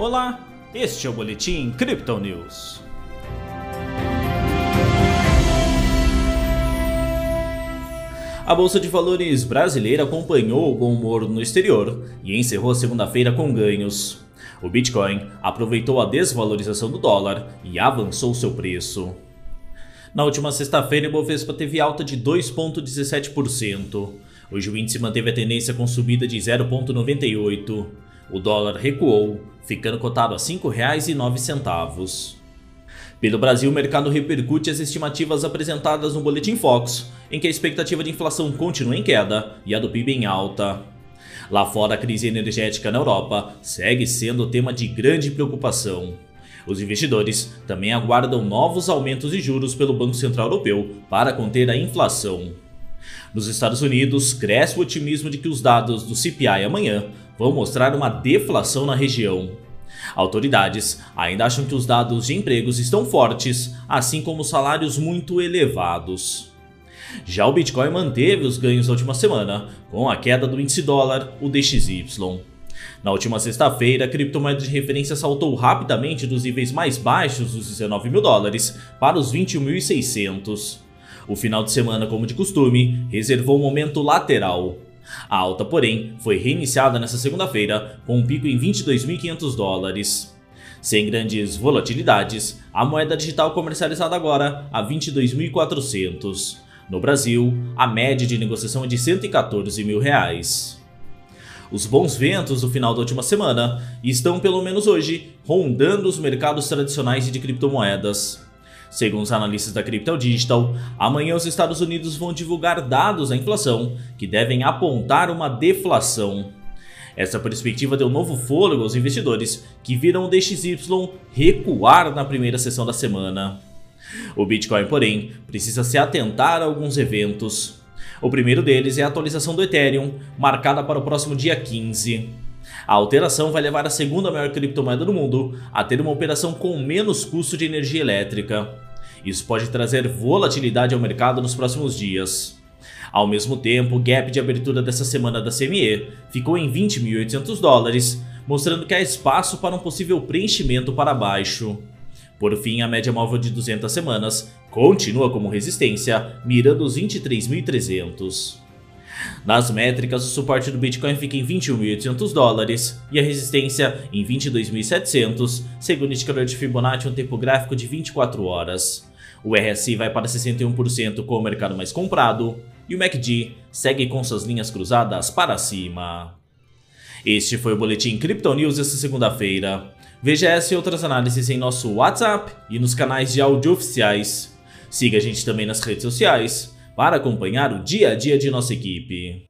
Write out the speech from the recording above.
Olá, este é o Boletim Crypto News. A Bolsa de Valores brasileira acompanhou o bom humor no exterior e encerrou a segunda-feira com ganhos. O Bitcoin aproveitou a desvalorização do dólar e avançou seu preço. Na última sexta-feira, o Ibovespa teve alta de 2,17%. Hoje o índice manteve a tendência com subida de 0,98%. O dólar recuou, ficando cotado a R$ 5,09. Pelo Brasil, o mercado repercute as estimativas apresentadas no Boletim Fox, em que a expectativa de inflação continua em queda e a do PIB em alta. Lá fora, a crise energética na Europa segue sendo tema de grande preocupação. Os investidores também aguardam novos aumentos de juros pelo Banco Central Europeu para conter a inflação. Nos Estados Unidos, cresce o otimismo de que os dados do CPI amanhã vão mostrar uma deflação na região. Autoridades ainda acham que os dados de empregos estão fortes, assim como salários muito elevados. Já o Bitcoin manteve os ganhos da última semana, com a queda do índice dólar, o DXY. Na última sexta-feira, a criptomoeda de referência saltou rapidamente dos níveis mais baixos dos 19 mil dólares para os 21.600. O final de semana, como de costume, reservou um momento lateral. A alta, porém, foi reiniciada nesta segunda-feira com um pico em 22.500 dólares. Sem grandes volatilidades, a moeda digital comercializada agora a 22.400. No Brasil, a média de negociação é de 114 mil reais. Os bons ventos do final da última semana estão, pelo menos hoje, rondando os mercados tradicionais de criptomoedas. Segundo os analistas da Crypto Digital, amanhã os Estados Unidos vão divulgar dados da inflação que devem apontar uma deflação. Essa perspectiva deu novo fôlego aos investidores que viram o DXY recuar na primeira sessão da semana. O Bitcoin, porém, precisa se atentar a alguns eventos. O primeiro deles é a atualização do Ethereum, marcada para o próximo dia 15. A alteração vai levar a segunda maior criptomoeda do mundo a ter uma operação com menos custo de energia elétrica. Isso pode trazer volatilidade ao mercado nos próximos dias. Ao mesmo tempo, o gap de abertura dessa semana da CME ficou em 20.800 dólares, mostrando que há espaço para um possível preenchimento para baixo. Por fim, a média móvel de 200 semanas continua como resistência, mirando os 23.300. Nas métricas, o suporte do Bitcoin fica em 21.800 dólares e a resistência em 22.700, segundo o indicador de Fibonacci um tempo gráfico de 24 horas. O RSI vai para 61% com o mercado mais comprado e o MACD segue com suas linhas cruzadas para cima. Este foi o Boletim Crypto News esta segunda-feira. Veja essa e outras análises em nosso WhatsApp e nos canais de áudio oficiais. Siga a gente também nas redes sociais para acompanhar o dia a dia de nossa equipe.